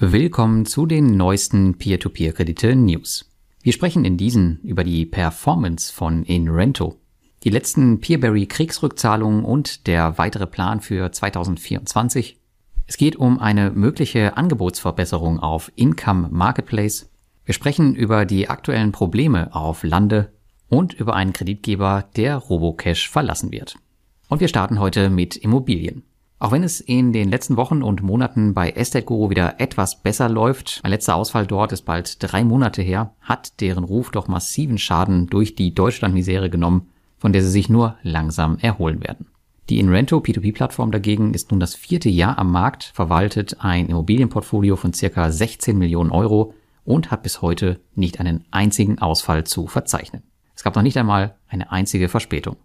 Willkommen zu den neuesten Peer-to-Peer-Kredite-News. Wir sprechen in diesen über die Performance von Inrento, die letzten Peerberry-Kriegsrückzahlungen und der weitere Plan für 2024. Es geht um eine mögliche Angebotsverbesserung auf Income Marketplace. Wir sprechen über die aktuellen Probleme auf Lande und über einen Kreditgeber, der Robocash verlassen wird. Und wir starten heute mit Immobilien. Auch wenn es in den letzten Wochen und Monaten bei Estate Guru wieder etwas besser läuft, mein letzter Ausfall dort ist bald drei Monate her, hat deren Ruf doch massiven Schaden durch die Deutschlandmisere genommen, von der sie sich nur langsam erholen werden. Die Inrento P2P-Plattform dagegen ist nun das vierte Jahr am Markt, verwaltet ein Immobilienportfolio von circa 16 Millionen Euro und hat bis heute nicht einen einzigen Ausfall zu verzeichnen. Es gab noch nicht einmal eine einzige Verspätung.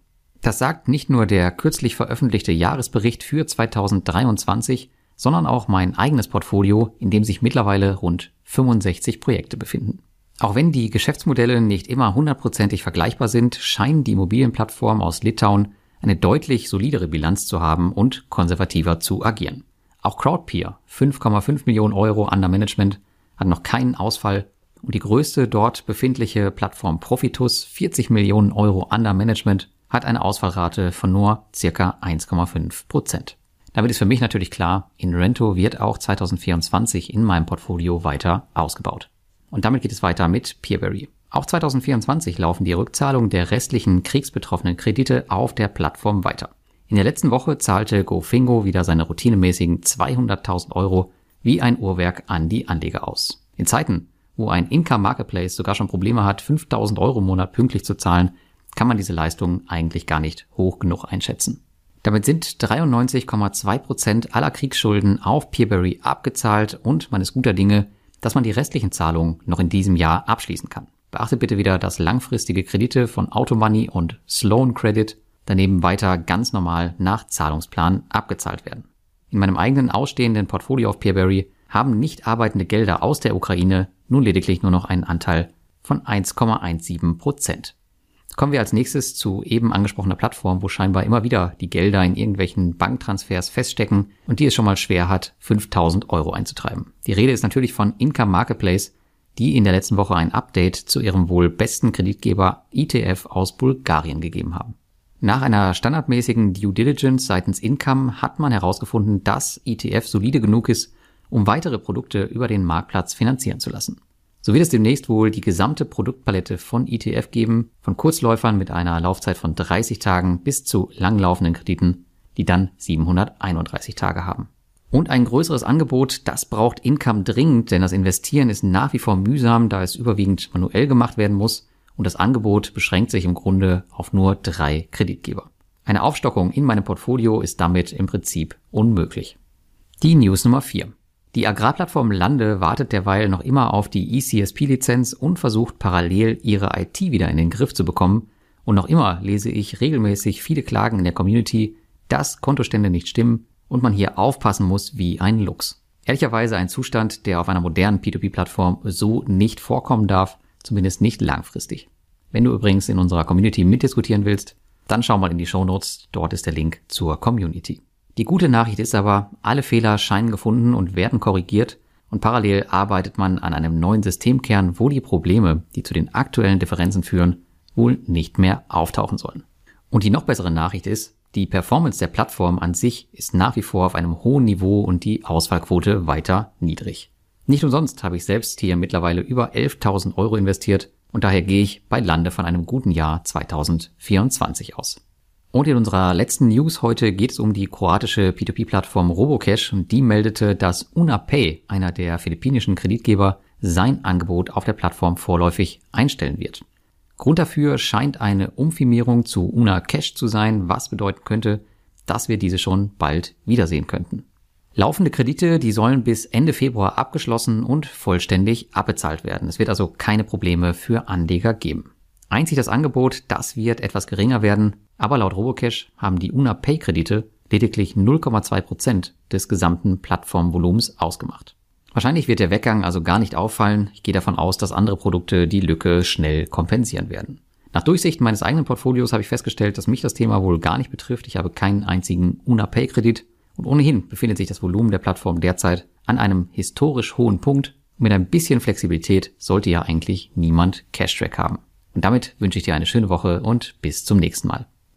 Das sagt nicht nur der kürzlich veröffentlichte Jahresbericht für 2023, sondern auch mein eigenes Portfolio, in dem sich mittlerweile rund 65 Projekte befinden. Auch wenn die Geschäftsmodelle nicht immer hundertprozentig vergleichbar sind, scheinen die Immobilienplattformen aus Litauen eine deutlich solidere Bilanz zu haben und konservativer zu agieren. Auch Crowdpeer, 5,5 Millionen Euro under Management, hat noch keinen Ausfall und die größte dort befindliche Plattform Profitus, 40 Millionen Euro under Management, hat eine Ausfallrate von nur circa 1,5 Prozent. Damit ist für mich natürlich klar, Inrento wird auch 2024 in meinem Portfolio weiter ausgebaut. Und damit geht es weiter mit Peerberry. Auch 2024 laufen die Rückzahlungen der restlichen kriegsbetroffenen Kredite auf der Plattform weiter. In der letzten Woche zahlte GoFingo wieder seine routinemäßigen 200.000 Euro wie ein Uhrwerk an die Anleger aus. In Zeiten, wo ein Income Marketplace sogar schon Probleme hat, 5.000 Euro im Monat pünktlich zu zahlen, kann man diese Leistung eigentlich gar nicht hoch genug einschätzen. Damit sind 93,2 Prozent aller Kriegsschulden auf Peerberry abgezahlt und man ist guter Dinge, dass man die restlichen Zahlungen noch in diesem Jahr abschließen kann. Beachtet bitte wieder, dass langfristige Kredite von Automoney und Sloan Credit daneben weiter ganz normal nach Zahlungsplan abgezahlt werden. In meinem eigenen ausstehenden Portfolio auf Peerberry haben nicht arbeitende Gelder aus der Ukraine nun lediglich nur noch einen Anteil von 1,17 Prozent. Kommen wir als nächstes zu eben angesprochener Plattform, wo scheinbar immer wieder die Gelder in irgendwelchen Banktransfers feststecken und die es schon mal schwer hat, 5000 Euro einzutreiben. Die Rede ist natürlich von Income Marketplace, die in der letzten Woche ein Update zu ihrem wohl besten Kreditgeber ITF aus Bulgarien gegeben haben. Nach einer standardmäßigen Due Diligence seitens Income hat man herausgefunden, dass ITF solide genug ist, um weitere Produkte über den Marktplatz finanzieren zu lassen. So wird es demnächst wohl die gesamte Produktpalette von ETF geben, von Kurzläufern mit einer Laufzeit von 30 Tagen bis zu langlaufenden Krediten, die dann 731 Tage haben. Und ein größeres Angebot, das braucht Income dringend, denn das Investieren ist nach wie vor mühsam, da es überwiegend manuell gemacht werden muss und das Angebot beschränkt sich im Grunde auf nur drei Kreditgeber. Eine Aufstockung in meinem Portfolio ist damit im Prinzip unmöglich. Die News Nummer 4. Die Agrarplattform Lande wartet derweil noch immer auf die ECSP-Lizenz und versucht parallel ihre IT wieder in den Griff zu bekommen. Und noch immer lese ich regelmäßig viele Klagen in der Community, dass Kontostände nicht stimmen und man hier aufpassen muss wie ein Lux. Ehrlicherweise ein Zustand, der auf einer modernen P2P-Plattform so nicht vorkommen darf, zumindest nicht langfristig. Wenn du übrigens in unserer Community mitdiskutieren willst, dann schau mal in die Show Notes, dort ist der Link zur Community. Die gute Nachricht ist aber, alle Fehler scheinen gefunden und werden korrigiert und parallel arbeitet man an einem neuen Systemkern, wo die Probleme, die zu den aktuellen Differenzen führen, wohl nicht mehr auftauchen sollen. Und die noch bessere Nachricht ist, die Performance der Plattform an sich ist nach wie vor auf einem hohen Niveau und die Ausfallquote weiter niedrig. Nicht umsonst habe ich selbst hier mittlerweile über 11.000 Euro investiert und daher gehe ich bei Lande von einem guten Jahr 2024 aus. Und in unserer letzten News heute geht es um die kroatische P2P-Plattform Robocash und die meldete, dass UnaPay, einer der philippinischen Kreditgeber, sein Angebot auf der Plattform vorläufig einstellen wird. Grund dafür scheint eine Umfirmierung zu UnaCash zu sein, was bedeuten könnte, dass wir diese schon bald wiedersehen könnten. Laufende Kredite, die sollen bis Ende Februar abgeschlossen und vollständig abbezahlt werden. Es wird also keine Probleme für Anleger geben. Einzig das Angebot, das wird etwas geringer werden, aber laut Robocash haben die Una Pay Kredite lediglich 0,2 Prozent des gesamten Plattformvolumens ausgemacht. Wahrscheinlich wird der Weggang also gar nicht auffallen. Ich gehe davon aus, dass andere Produkte die Lücke schnell kompensieren werden. Nach Durchsicht meines eigenen Portfolios habe ich festgestellt, dass mich das Thema wohl gar nicht betrifft. Ich habe keinen einzigen Una Pay Kredit Und ohnehin befindet sich das Volumen der Plattform derzeit an einem historisch hohen Punkt. Mit ein bisschen Flexibilität sollte ja eigentlich niemand Cash-Track haben. Und damit wünsche ich dir eine schöne Woche und bis zum nächsten Mal.